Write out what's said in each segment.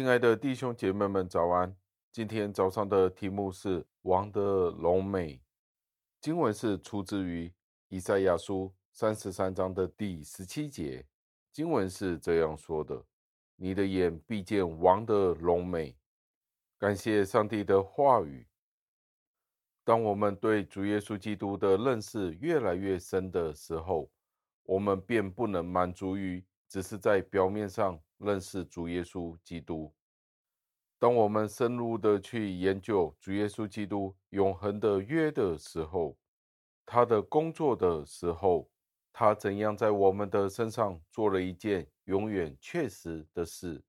亲爱的弟兄姐妹们，早安！今天早上的题目是“王的荣美”。经文是出自于以赛亚书三十三章的第十七节。经文是这样说的：“你的眼必见王的荣美。”感谢上帝的话语。当我们对主耶稣基督的认识越来越深的时候，我们便不能满足于只是在表面上。认识主耶稣基督。当我们深入的去研究主耶稣基督永恒的约的时候，他的工作的时候，他怎样在我们的身上做了一件永远确实的事，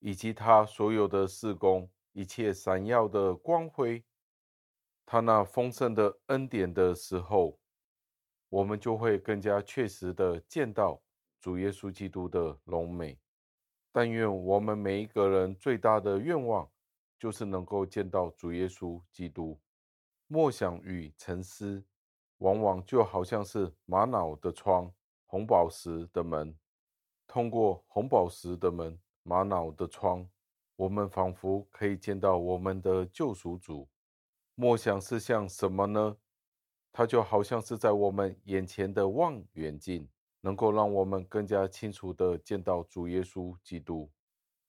以及他所有的事工，一切闪耀的光辉，他那丰盛的恩典的时候，我们就会更加确实的见到。主耶稣基督的荣美，但愿我们每一个人最大的愿望，就是能够见到主耶稣基督。默想与沉思，往往就好像是玛瑙的窗，红宝石的门。通过红宝石的门，玛瑙的窗，我们仿佛可以见到我们的救赎主。默想是像什么呢？它就好像是在我们眼前的望远镜。能够让我们更加清楚地见到主耶稣基督，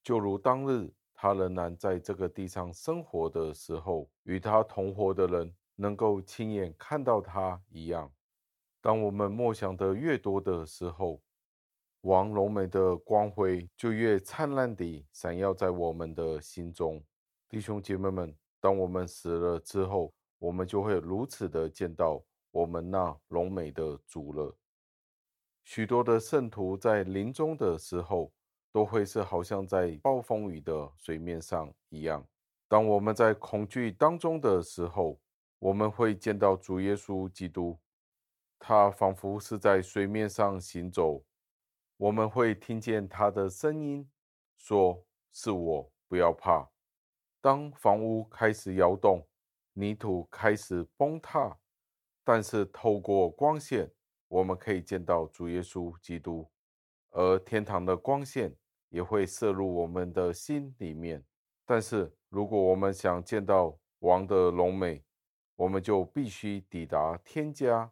就如当日他仍然在这个地上生活的时候，与他同活的人能够亲眼看到他一样。当我们默想的越多的时候，王荣美的光辉就越灿烂地闪耀在我们的心中。弟兄姐妹们，当我们死了之后，我们就会如此的见到我们那荣美的主了。许多的圣徒在临终的时候，都会是好像在暴风雨的水面上一样。当我们在恐惧当中的时候，我们会见到主耶稣基督，他仿佛是在水面上行走。我们会听见他的声音，说：“是我，不要怕。”当房屋开始摇动，泥土开始崩塌，但是透过光线。我们可以见到主耶稣基督，而天堂的光线也会射入我们的心里面。但是，如果我们想见到王的荣美，我们就必须抵达天家，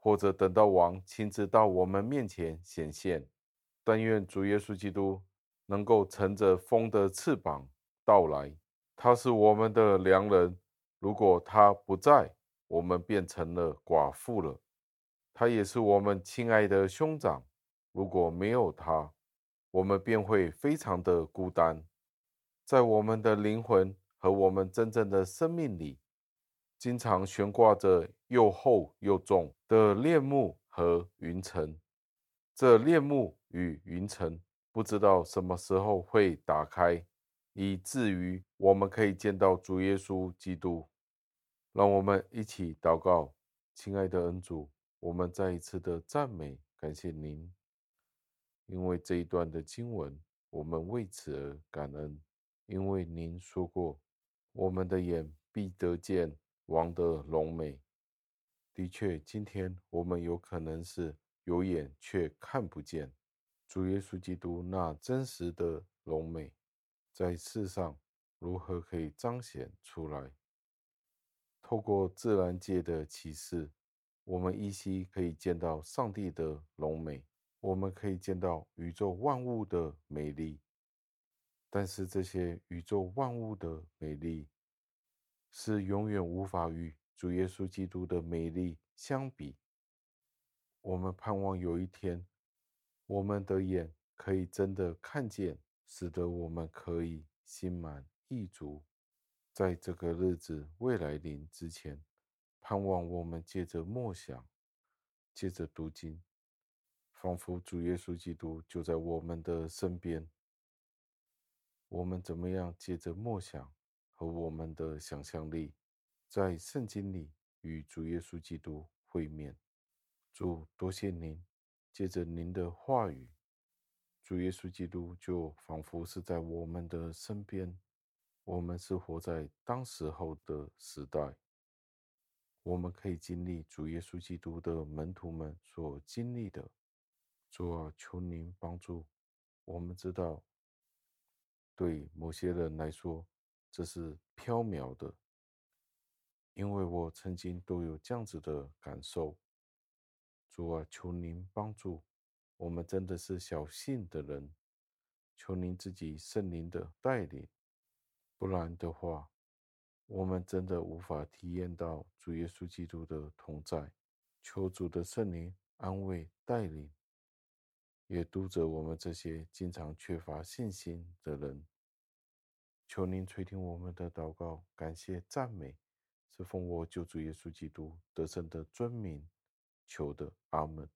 或者等到王亲自到我们面前显现。但愿主耶稣基督能够乘着风的翅膀到来，他是我们的良人。如果他不在，我们变成了寡妇了。他也是我们亲爱的兄长，如果没有他，我们便会非常的孤单。在我们的灵魂和我们真正的生命里，经常悬挂着又厚又重的恋幕和云层。这恋幕与云层不知道什么时候会打开，以至于我们可以见到主耶稣基督。让我们一起祷告，亲爱的恩主。我们再一次的赞美，感谢您，因为这一段的经文，我们为此而感恩。因为您说过，我们的眼必得见王的荣美。的确，今天我们有可能是有眼却看不见主耶稣基督那真实的荣美，在世上如何可以彰显出来？透过自然界的启示。我们依稀可以见到上帝的荣美，我们可以见到宇宙万物的美丽，但是这些宇宙万物的美丽是永远无法与主耶稣基督的美丽相比。我们盼望有一天，我们的眼可以真的看见，使得我们可以心满意足，在这个日子未来临之前。盼望我们借着默想，借着读经，仿佛主耶稣基督就在我们的身边。我们怎么样借着默想和我们的想象力，在圣经里与主耶稣基督会面？主，多谢您，借着您的话语，主耶稣基督就仿佛是在我们的身边。我们是活在当时候的时代。我们可以经历主耶稣基督的门徒们所经历的。主啊，求您帮助我们知道，对某些人来说，这是飘渺的，因为我曾经都有这样子的感受。主啊，求您帮助我们，真的是小信的人，求您自己圣灵的带领，不然的话，我们真的无法体验到主耶稣基督的同在。求主的圣灵安慰带领，也督责我们这些经常缺乏信心的人。求您垂听我们的祷告，感谢赞美，是奉我救主耶稣基督得胜的尊名求的，阿门。